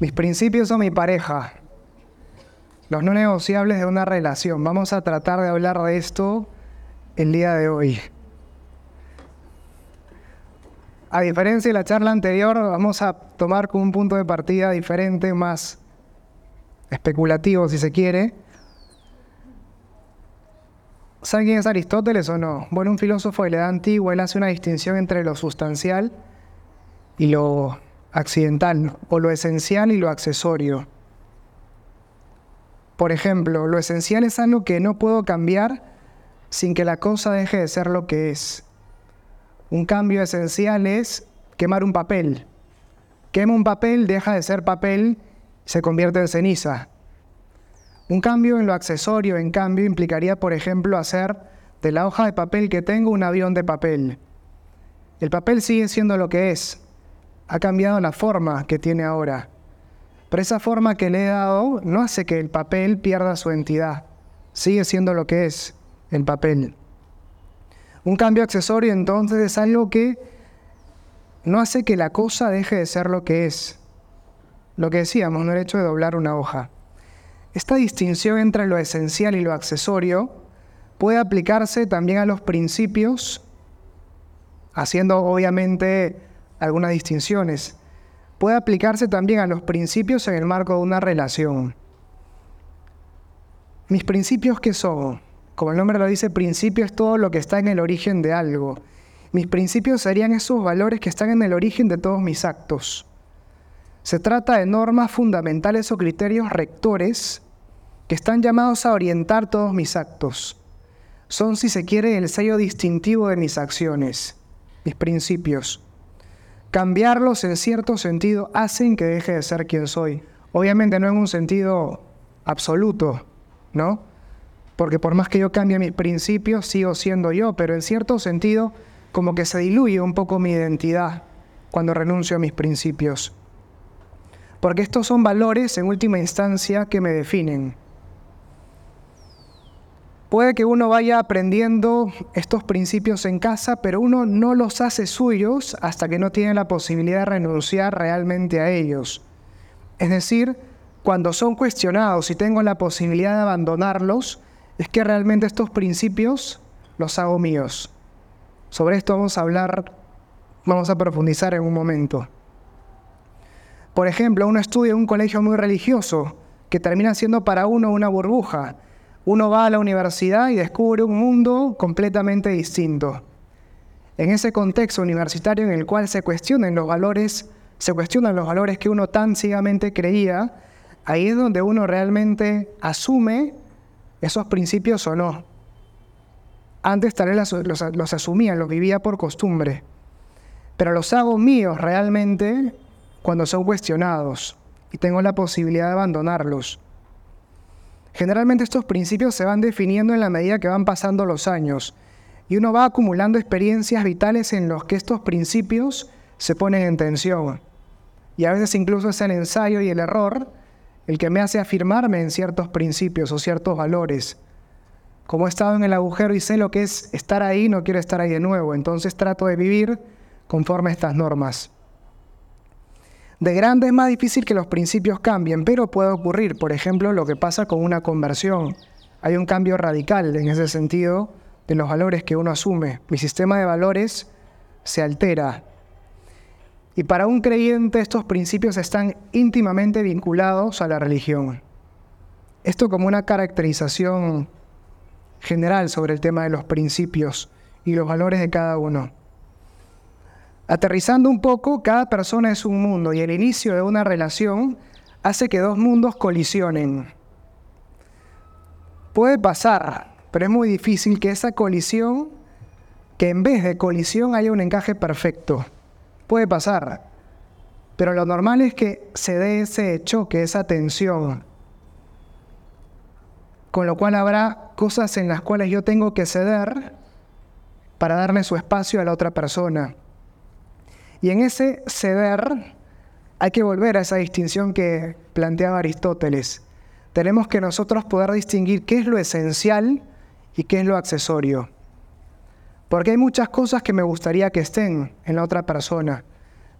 Mis principios son mi pareja, los no negociables de una relación. Vamos a tratar de hablar de esto el día de hoy. A diferencia de la charla anterior, vamos a tomar como un punto de partida diferente, más especulativo si se quiere. ¿Saben quién es Aristóteles o no? Bueno, un filósofo de la edad antigua, él hace una distinción entre lo sustancial y lo accidental, o lo esencial y lo accesorio. Por ejemplo, lo esencial es algo que no puedo cambiar sin que la cosa deje de ser lo que es. Un cambio esencial es quemar un papel. Quema un papel, deja de ser papel, se convierte en ceniza. Un cambio en lo accesorio, en cambio, implicaría, por ejemplo, hacer de la hoja de papel que tengo un avión de papel. El papel sigue siendo lo que es, ha cambiado la forma que tiene ahora. Pero esa forma que le he dado no hace que el papel pierda su entidad. Sigue siendo lo que es el papel. Un cambio accesorio entonces es algo que no hace que la cosa deje de ser lo que es. Lo que decíamos, no el hecho de doblar una hoja. Esta distinción entre lo esencial y lo accesorio puede aplicarse también a los principios, haciendo obviamente algunas distinciones. Puede aplicarse también a los principios en el marco de una relación. Mis principios, ¿qué son? Como el nombre lo dice, principio es todo lo que está en el origen de algo. Mis principios serían esos valores que están en el origen de todos mis actos. Se trata de normas fundamentales o criterios rectores que están llamados a orientar todos mis actos. Son, si se quiere, el sello distintivo de mis acciones, mis principios cambiarlos en cierto sentido hacen que deje de ser quien soy. Obviamente no en un sentido absoluto, ¿no? Porque por más que yo cambie mis principios, sigo siendo yo, pero en cierto sentido como que se diluye un poco mi identidad cuando renuncio a mis principios. Porque estos son valores en última instancia que me definen. Puede que uno vaya aprendiendo estos principios en casa, pero uno no los hace suyos hasta que no tiene la posibilidad de renunciar realmente a ellos. Es decir, cuando son cuestionados y tengo la posibilidad de abandonarlos, es que realmente estos principios los hago míos. Sobre esto vamos a hablar, vamos a profundizar en un momento. Por ejemplo, uno estudia en un colegio muy religioso que termina siendo para uno una burbuja uno va a la universidad y descubre un mundo completamente distinto. En ese contexto universitario en el cual se cuestionan los valores, se cuestionan los valores que uno tan ciegamente creía, ahí es donde uno realmente asume esos principios o no. Antes tal vez los, los asumía, los vivía por costumbre, pero los hago míos realmente cuando son cuestionados y tengo la posibilidad de abandonarlos. Generalmente estos principios se van definiendo en la medida que van pasando los años y uno va acumulando experiencias vitales en los que estos principios se ponen en tensión. Y a veces incluso es el ensayo y el error el que me hace afirmarme en ciertos principios o ciertos valores. Como he estado en el agujero y sé lo que es estar ahí, no quiero estar ahí de nuevo, entonces trato de vivir conforme a estas normas. De grande es más difícil que los principios cambien, pero puede ocurrir, por ejemplo, lo que pasa con una conversión. Hay un cambio radical en ese sentido de los valores que uno asume. Mi sistema de valores se altera. Y para un creyente estos principios están íntimamente vinculados a la religión. Esto como una caracterización general sobre el tema de los principios y los valores de cada uno. Aterrizando un poco, cada persona es un mundo y el inicio de una relación hace que dos mundos colisionen. Puede pasar, pero es muy difícil que esa colisión, que en vez de colisión haya un encaje perfecto. Puede pasar, pero lo normal es que se dé ese choque, esa tensión. Con lo cual habrá cosas en las cuales yo tengo que ceder para darle su espacio a la otra persona. Y en ese ceder hay que volver a esa distinción que planteaba Aristóteles. Tenemos que nosotros poder distinguir qué es lo esencial y qué es lo accesorio. Porque hay muchas cosas que me gustaría que estén en la otra persona,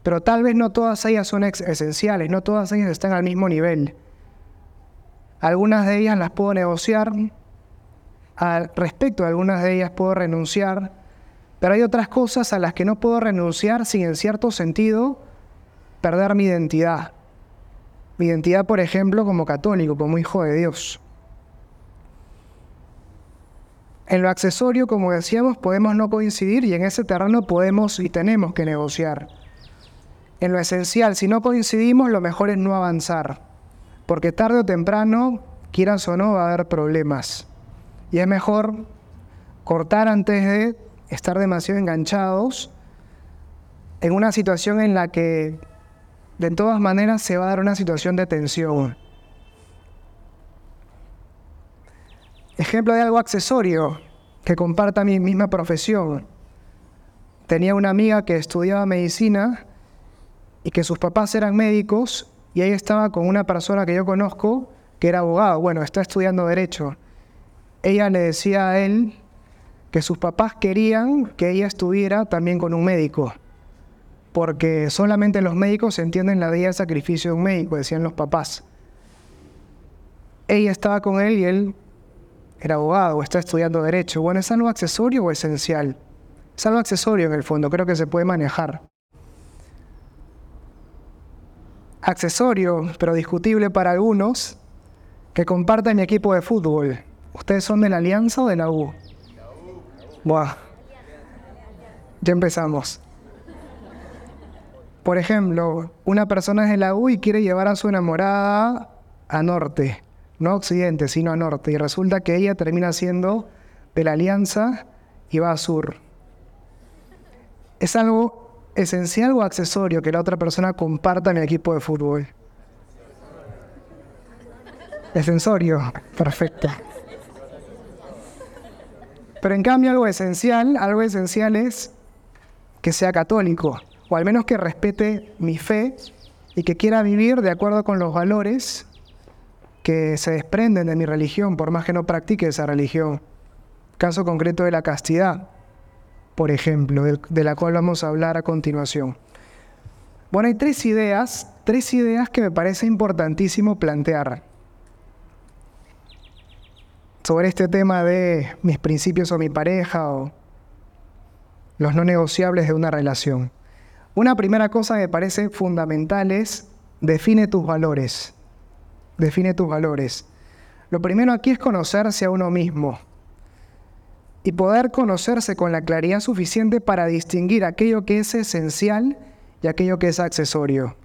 pero tal vez no todas ellas son esenciales, no todas ellas están al mismo nivel. Algunas de ellas las puedo negociar, al respecto a algunas de ellas puedo renunciar, pero hay otras cosas a las que no puedo renunciar sin en cierto sentido perder mi identidad. Mi identidad, por ejemplo, como católico, como hijo de Dios. En lo accesorio, como decíamos, podemos no coincidir y en ese terreno podemos y tenemos que negociar. En lo esencial, si no coincidimos, lo mejor es no avanzar, porque tarde o temprano, quieras o no, va a haber problemas. Y es mejor cortar antes de estar demasiado enganchados en una situación en la que de todas maneras se va a dar una situación de tensión. Ejemplo de algo accesorio que comparta mi misma profesión. Tenía una amiga que estudiaba medicina y que sus papás eran médicos y ahí estaba con una persona que yo conozco que era abogado. Bueno, está estudiando derecho. Ella le decía a él que sus papás querían que ella estuviera también con un médico, porque solamente los médicos entienden la vida de sacrificio de un médico, decían los papás. Ella estaba con él y él era abogado o está estudiando derecho. Bueno, ¿es algo accesorio o esencial? Es algo accesorio en el fondo, creo que se puede manejar. Accesorio, pero discutible para algunos, que comparta mi equipo de fútbol. ¿Ustedes son de la Alianza o de la U? Buah. Ya empezamos. Por ejemplo, una persona es de la U y quiere llevar a su enamorada a norte no a occidente, sino a norte. Y resulta que ella termina siendo de la alianza y va a sur. Es algo esencial o accesorio que la otra persona comparta en el equipo de fútbol. Esensorio, perfecto. Pero en cambio algo esencial, algo esencial es que sea católico, o al menos que respete mi fe y que quiera vivir de acuerdo con los valores que se desprenden de mi religión, por más que no practique esa religión. Caso concreto de la castidad, por ejemplo, de la cual vamos a hablar a continuación. Bueno, hay tres ideas, tres ideas que me parece importantísimo plantear sobre este tema de mis principios o mi pareja o los no negociables de una relación. Una primera cosa que me parece fundamental es define tus valores define tus valores. Lo primero aquí es conocerse a uno mismo y poder conocerse con la claridad suficiente para distinguir aquello que es esencial y aquello que es accesorio.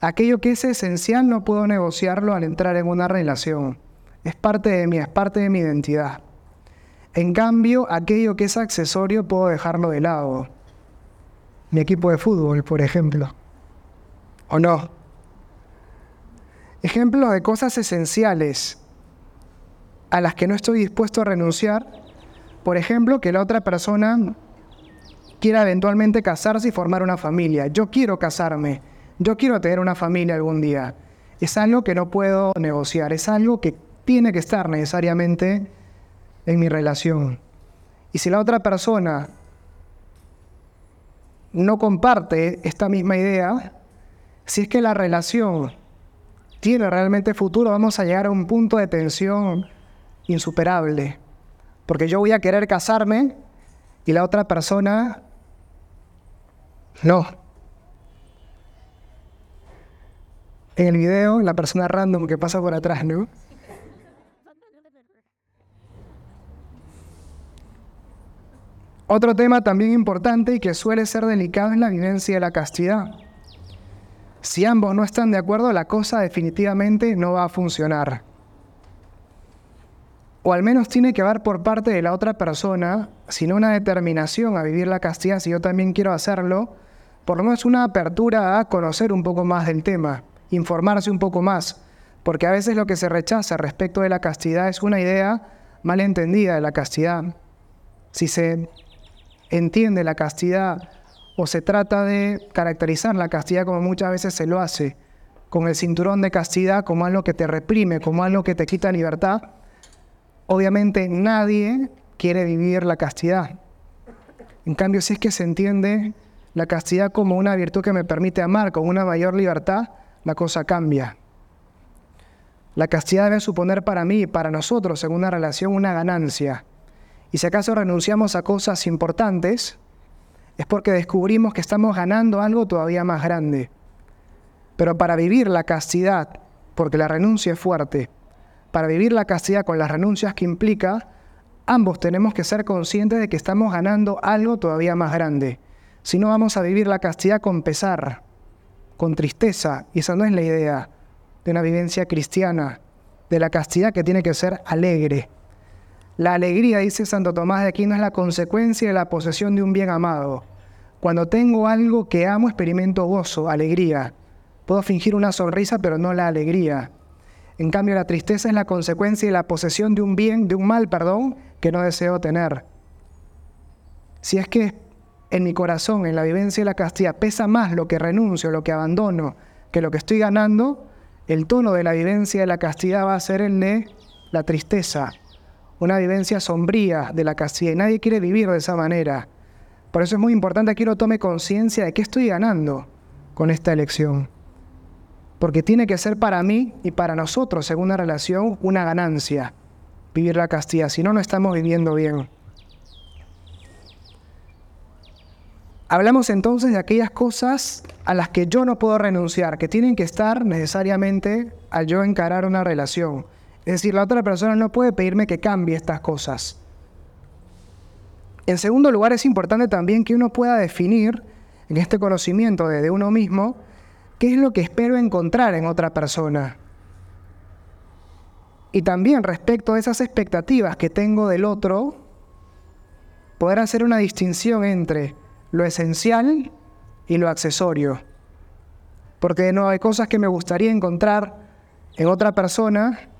Aquello que es esencial no puedo negociarlo al entrar en una relación. Es parte de mí, es parte de mi identidad. En cambio, aquello que es accesorio puedo dejarlo de lado. Mi equipo de fútbol, por ejemplo. ¿O no? Ejemplos de cosas esenciales a las que no estoy dispuesto a renunciar. Por ejemplo, que la otra persona quiera eventualmente casarse y formar una familia. Yo quiero casarme, yo quiero tener una familia algún día. Es algo que no puedo negociar, es algo que tiene que estar necesariamente en mi relación. Y si la otra persona no comparte esta misma idea, si es que la relación tiene realmente futuro, vamos a llegar a un punto de tensión insuperable. Porque yo voy a querer casarme y la otra persona no. En el video, la persona random que pasa por atrás, ¿no? Otro tema también importante y que suele ser delicado es la vivencia de la castidad. Si ambos no están de acuerdo, la cosa definitivamente no va a funcionar. O al menos tiene que haber por parte de la otra persona, sino una determinación a vivir la castidad, si yo también quiero hacerlo, por lo menos una apertura a conocer un poco más del tema, informarse un poco más, porque a veces lo que se rechaza respecto de la castidad es una idea mal entendida de la castidad. Si se entiende la castidad o se trata de caracterizar la castidad como muchas veces se lo hace, con el cinturón de castidad como algo que te reprime, como algo que te quita libertad, obviamente nadie quiere vivir la castidad. En cambio, si es que se entiende la castidad como una virtud que me permite amar con una mayor libertad, la cosa cambia. La castidad debe suponer para mí para nosotros en una relación una ganancia. Y si acaso renunciamos a cosas importantes, es porque descubrimos que estamos ganando algo todavía más grande. Pero para vivir la castidad, porque la renuncia es fuerte, para vivir la castidad con las renuncias que implica, ambos tenemos que ser conscientes de que estamos ganando algo todavía más grande. Si no vamos a vivir la castidad con pesar, con tristeza, y esa no es la idea de una vivencia cristiana, de la castidad que tiene que ser alegre. La alegría, dice Santo Tomás de Aquino, es la consecuencia de la posesión de un bien amado. Cuando tengo algo que amo, experimento gozo, alegría. Puedo fingir una sonrisa, pero no la alegría. En cambio, la tristeza es la consecuencia de la posesión de un bien, de un mal, perdón, que no deseo tener. Si es que en mi corazón, en la vivencia de la castidad, pesa más lo que renuncio, lo que abandono, que lo que estoy ganando, el tono de la vivencia de la castidad va a ser el de la tristeza, una vivencia sombría de la castidad. Y nadie quiere vivir de esa manera. Por eso es muy importante que uno tome conciencia de qué estoy ganando con esta elección. Porque tiene que ser para mí y para nosotros, según una relación, una ganancia vivir la castidad. Si no, no estamos viviendo bien. Hablamos entonces de aquellas cosas a las que yo no puedo renunciar, que tienen que estar necesariamente al yo encarar una relación. Es decir, la otra persona no puede pedirme que cambie estas cosas. En segundo lugar, es importante también que uno pueda definir en este conocimiento de, uno mismo qué es lo que espero encontrar en otra persona. Y también respecto a esas expectativas que tengo del otro, poder hacer una distinción entre lo esencial y lo accesorio. Porque no hay cosas que me gustaría encontrar en otra persona.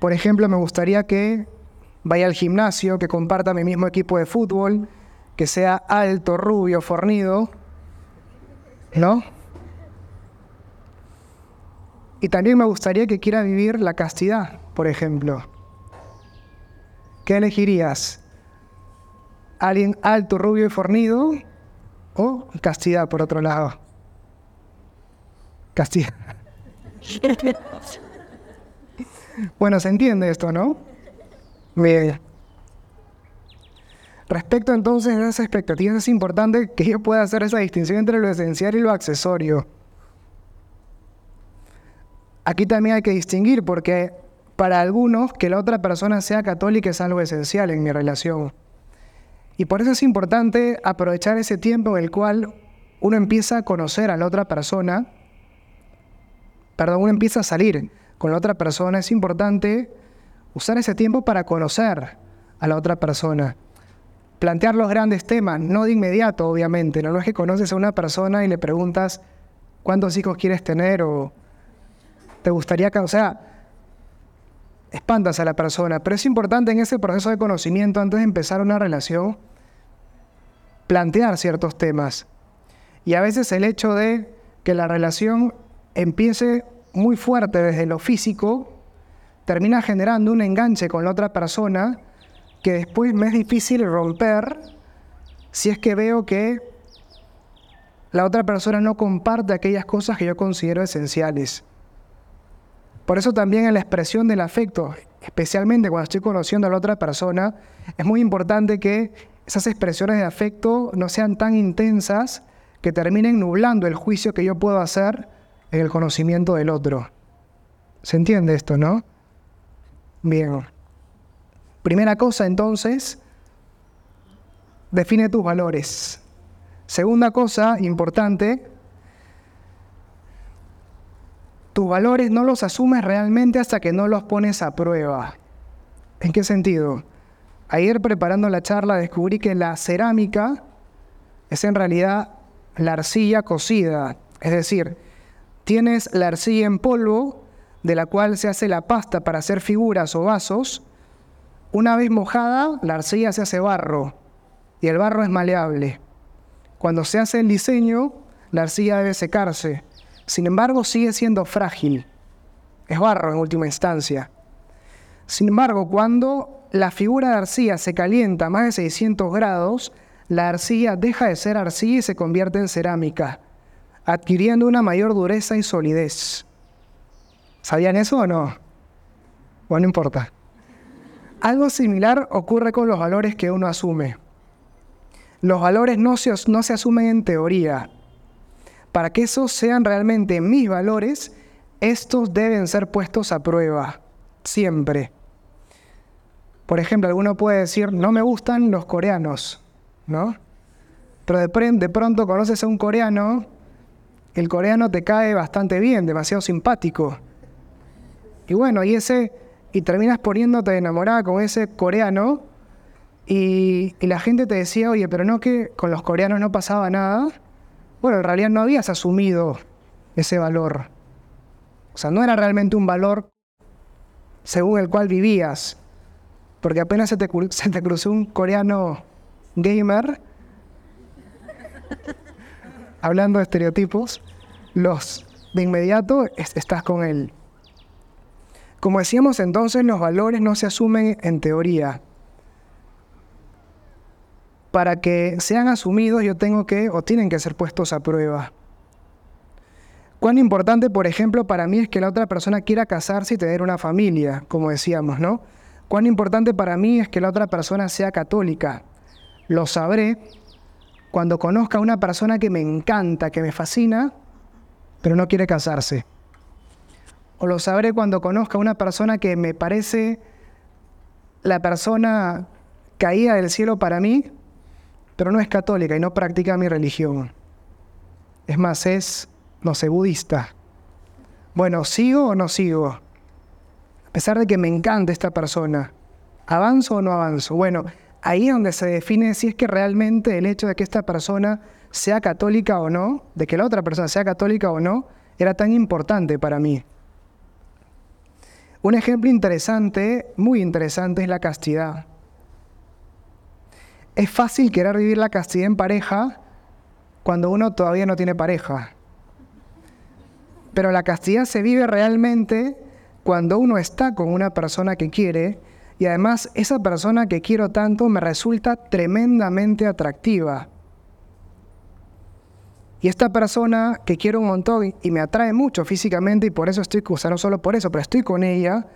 Por ejemplo, me gustaría que vaya al gimnasio, que comparta mi mismo equipo de fútbol, que sea alto, rubio, fornido, ¿no? Y también me gustaría que quiera vivir la castidad, por ejemplo. ¿Qué elegirías? alguien alto, rubio y fornido, o castidad por otro lado. Castidad. bueno, se entiende esto, ¿no? Bien. Respecto entonces a esas expectativas, es importante que yo pueda hacer esa distinción entre lo esencial y lo accesorio. Aquí también hay que distinguir porque para algunos que la otra persona sea católica es algo esencial en mi relación. Y por eso es importante aprovechar ese tiempo en el cual uno empieza a conocer a la otra persona, perdón, uno empieza a salir con la otra persona, es importante usar ese tiempo para conocer a la otra persona. Plantear los grandes temas, no de inmediato, obviamente, no, es que conoces a una persona y le preguntas cuántos hijos quieres tener o te gustaría, o sea, espantas a la persona, pero es importante en ese proceso de conocimiento, antes de empezar una relación, plantear ciertos temas. Y a veces el hecho de que la relación empiece muy fuerte desde lo físico, termina generando un enganche con la otra persona que después me es difícil romper si es que veo que la otra persona no comparte aquellas cosas que yo considero esenciales. Por eso también en la expresión del afecto, especialmente cuando estoy conociendo a la otra persona, es muy importante que esas expresiones de afecto no sean tan intensas que terminen nublando el juicio que yo puedo hacer en el conocimiento del otro. ¿Se entiende esto, no? Bien. Primera cosa entonces, define tus valores. Segunda cosa importante, tus valores no los asumes realmente hasta que no los pones a prueba. ¿En qué sentido? Ayer preparando la charla descubrí que la cerámica es en realidad la arcilla cocida, es decir, tienes la arcilla en polvo de la cual se hace la pasta para hacer figuras o vasos. Una vez mojada, la arcilla se hace barro y el barro es maleable. Cuando se hace el diseño, la arcilla debe secarse. Sin embargo, sigue siendo frágil. Es barro en última instancia. Sin embargo, cuando la figura de arcilla se calienta a más de 600 grados, la arcilla deja de ser arcilla y se convierte en cerámica, adquiriendo una mayor dureza y solidez. ¿Sabían eso o no? Bueno, no importa. Algo similar ocurre con los valores que uno asume. Los valores no se, no se asumen en teoría. Para que esos sean realmente mis valores, estos deben ser puestos a prueba, siempre. Por ejemplo, alguno puede decir, no me gustan los coreanos, ¿no? Pero de, de pronto conoces a un coreano, el coreano te cae bastante bien, demasiado simpático. Y bueno, y ese, y terminas poniéndote enamorada con ese coreano, y, la gente te decía, oye, pero no que con los coreanos no pasaba nada. Bueno, en realidad no habías asumido ese valor. O sea, no era realmente un valor según el cual vivías. Porque apenas se te cruzó un coreano gamer, hablando de estereotipos, los de inmediato estás con él. Como decíamos entonces, los valores no se asumen en teoría. Para que sean asumidos yo tengo que o tienen que ser puestos a prueba. Cuán importante, por ejemplo, para mí es que la otra persona quiera casarse y tener una familia, como decíamos, ¿no? Cuán importante para mí es que la otra persona sea católica. Lo sabré cuando conozca a una persona que me encanta, que me fascina, pero no quiere casarse. O lo sabré cuando conozca a una persona que me parece la persona caída del cielo para mí, pero no es católica y no practica mi religión. Es más, es, no sé, budista. Bueno, ¿sigo o no sigo? A pesar de que me encanta esta persona, ¿avanzo o no avanzo? Bueno, ahí es donde se define si es que realmente el hecho de que esta persona sea católica o no, de que la otra persona sea católica o no, era tan importante para mí. Un ejemplo interesante, muy interesante, es la castidad. Es fácil querer vivir la castidad en pareja cuando uno todavía no tiene pareja. Pero la castidad se vive realmente cuando uno está con una persona que quiere y además esa persona que quiero tanto me resulta tremendamente atractiva. Y esta persona que quiero un montón y me atrae mucho físicamente y por eso estoy, o no solo por eso, pero estoy con ella,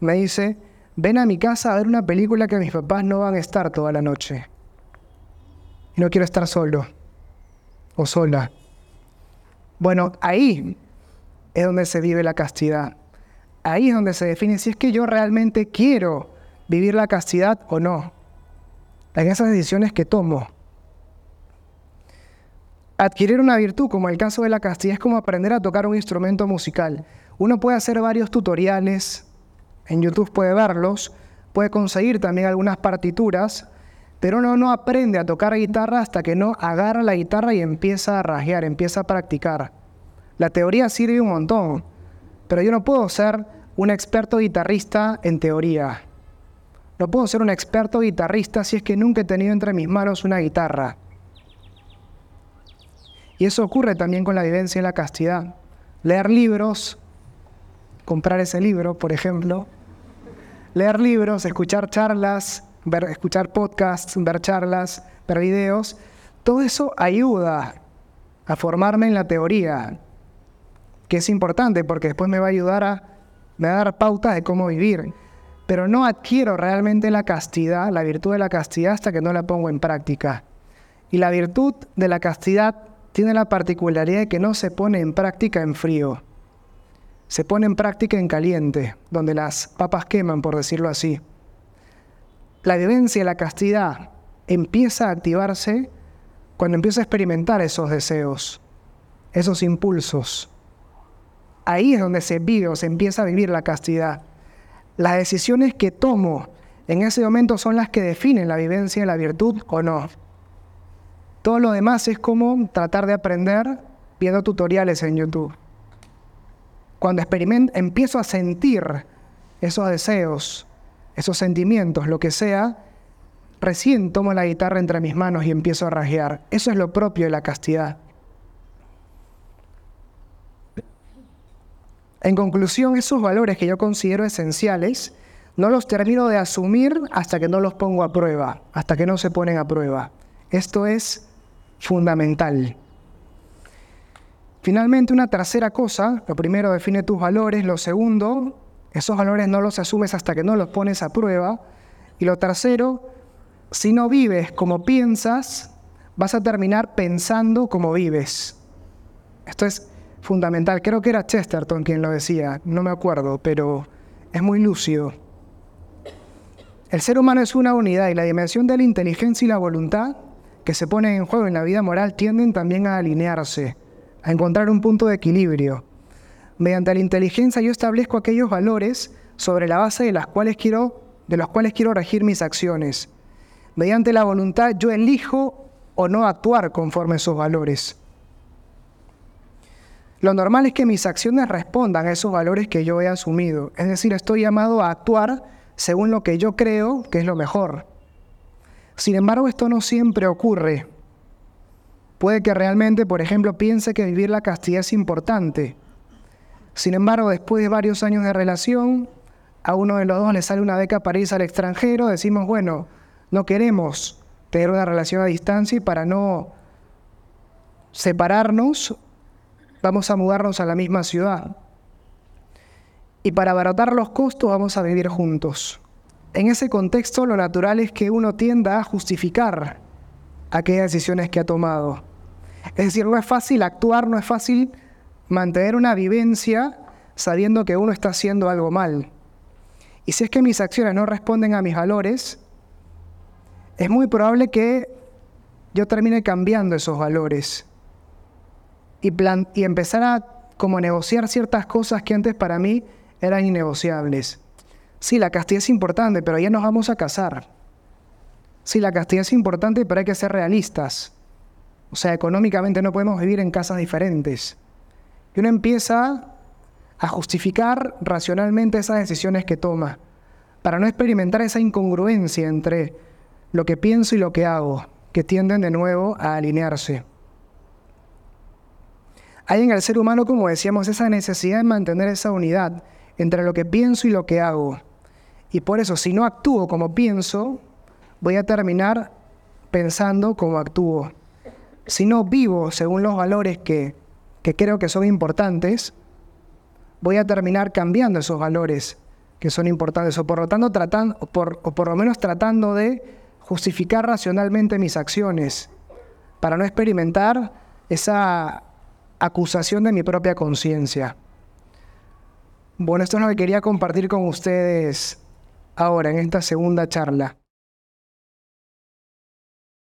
me dice, ven a mi casa a ver una película que mis papás no van a estar toda la noche. Y no quiero estar solo o sola. Bueno, ahí es donde se vive la castidad. Ahí es donde se define si es que yo realmente quiero vivir la castidad o no. En esas decisiones que tomo. Adquirir una virtud, como el caso de la castidad, es como aprender a tocar un instrumento musical. Uno puede hacer varios tutoriales, en YouTube puede verlos, puede conseguir también algunas partituras, pero uno no aprende a tocar guitarra hasta que no agarra la guitarra y empieza a rasguear, empieza a practicar. La teoría sirve un montón, pero yo no puedo ser un experto guitarrista en teoría. No puedo ser un experto guitarrista si es que nunca he tenido entre mis manos una guitarra. Y eso ocurre también con la vivencia y la castidad. Leer libros, comprar ese libro, por ejemplo. Leer libros, escuchar charlas, ver, escuchar podcasts, ver charlas, ver videos. Todo eso ayuda a formarme en la teoría, que es importante porque después me va a ayudar a, me va a dar pautas de cómo vivir. Pero no adquiero realmente la castidad, la virtud de la castidad hasta que no la pongo en práctica. Y la virtud de la castidad tiene la particularidad de que no se pone en práctica en frío, se pone en práctica en caliente, donde las papas queman, por decirlo así. La vivencia de la castidad empieza a activarse cuando empiezo a experimentar esos deseos, esos impulsos. Ahí es donde se vive o se empieza a vivir la castidad. Las decisiones que tomo en ese momento son las que definen la vivencia de la virtud o no. Todo lo demás es como tratar de aprender viendo tutoriales en YouTube. Cuando experimento, empiezo a sentir esos deseos, esos sentimientos, lo que sea, recién tomo la guitarra entre mis manos y empiezo a rasguear. Eso es lo propio de la castidad. En conclusión, esos valores que yo considero esenciales no los termino de asumir hasta que no los pongo a prueba, hasta que no se ponen a prueba. Esto es fundamental. Finalmente, una tercera cosa, lo primero define tus valores, lo segundo, esos valores no los asumes hasta que no los pones a prueba, y lo tercero, si no vives como piensas, vas a terminar pensando como vives. Esto es fundamental, creo que era Chesterton quien lo decía, no me acuerdo, pero es muy lúcido. El ser humano es una unidad y la dimensión de la inteligencia y la voluntad que se ponen en juego en la vida moral tienden también a alinearse, a encontrar un punto de equilibrio. Mediante la inteligencia yo establezco aquellos valores sobre la base de, las cuales quiero, de los cuales quiero regir mis acciones. Mediante la voluntad yo elijo o no actuar conforme a esos valores. Lo normal es que mis acciones respondan a esos valores que yo he asumido. Es decir, estoy llamado a actuar según lo que yo creo que es lo mejor. Sin embargo, esto no siempre ocurre. Puede que realmente, por ejemplo, piense que vivir la castidad es importante. Sin embargo, después de varios años de relación, a uno de los dos le sale una beca para irse al extranjero, decimos, bueno, no queremos tener una relación a distancia y para no separarnos, vamos a mudarnos a la misma ciudad y para abaratar los costos vamos a vivir juntos. En ese contexto lo natural es que uno tienda a justificar aquellas decisiones que ha tomado. Es decir, no es fácil actuar, no es fácil mantener una vivencia sabiendo que uno está haciendo algo mal. Y si es que mis acciones no responden a mis valores, es muy probable que yo termine cambiando esos valores y, y empezar a como negociar ciertas cosas que antes para mí eran innegociables. Sí, la castidad es importante, pero ya nos vamos a casar. Sí, la castidad es importante, pero hay que ser realistas. O sea, económicamente no podemos vivir en casas diferentes. Y uno empieza a justificar racionalmente esas decisiones que toma, para no experimentar esa incongruencia entre lo que pienso y lo que hago, que tienden de nuevo a alinearse. Hay en el ser humano, como decíamos, esa necesidad de mantener esa unidad entre lo que pienso y lo que hago. Y por eso, si no actúo como pienso, voy a terminar pensando como actúo. Si no vivo según los valores que, creo que son importantes, voy a terminar cambiando esos valores que son importantes, o por lo tanto tratando, por, o por lo menos tratando de justificar racionalmente mis acciones, para no experimentar esa acusación de mi propia conciencia. Bueno, esto es lo que quería compartir con ustedes ahora en esta segunda charla.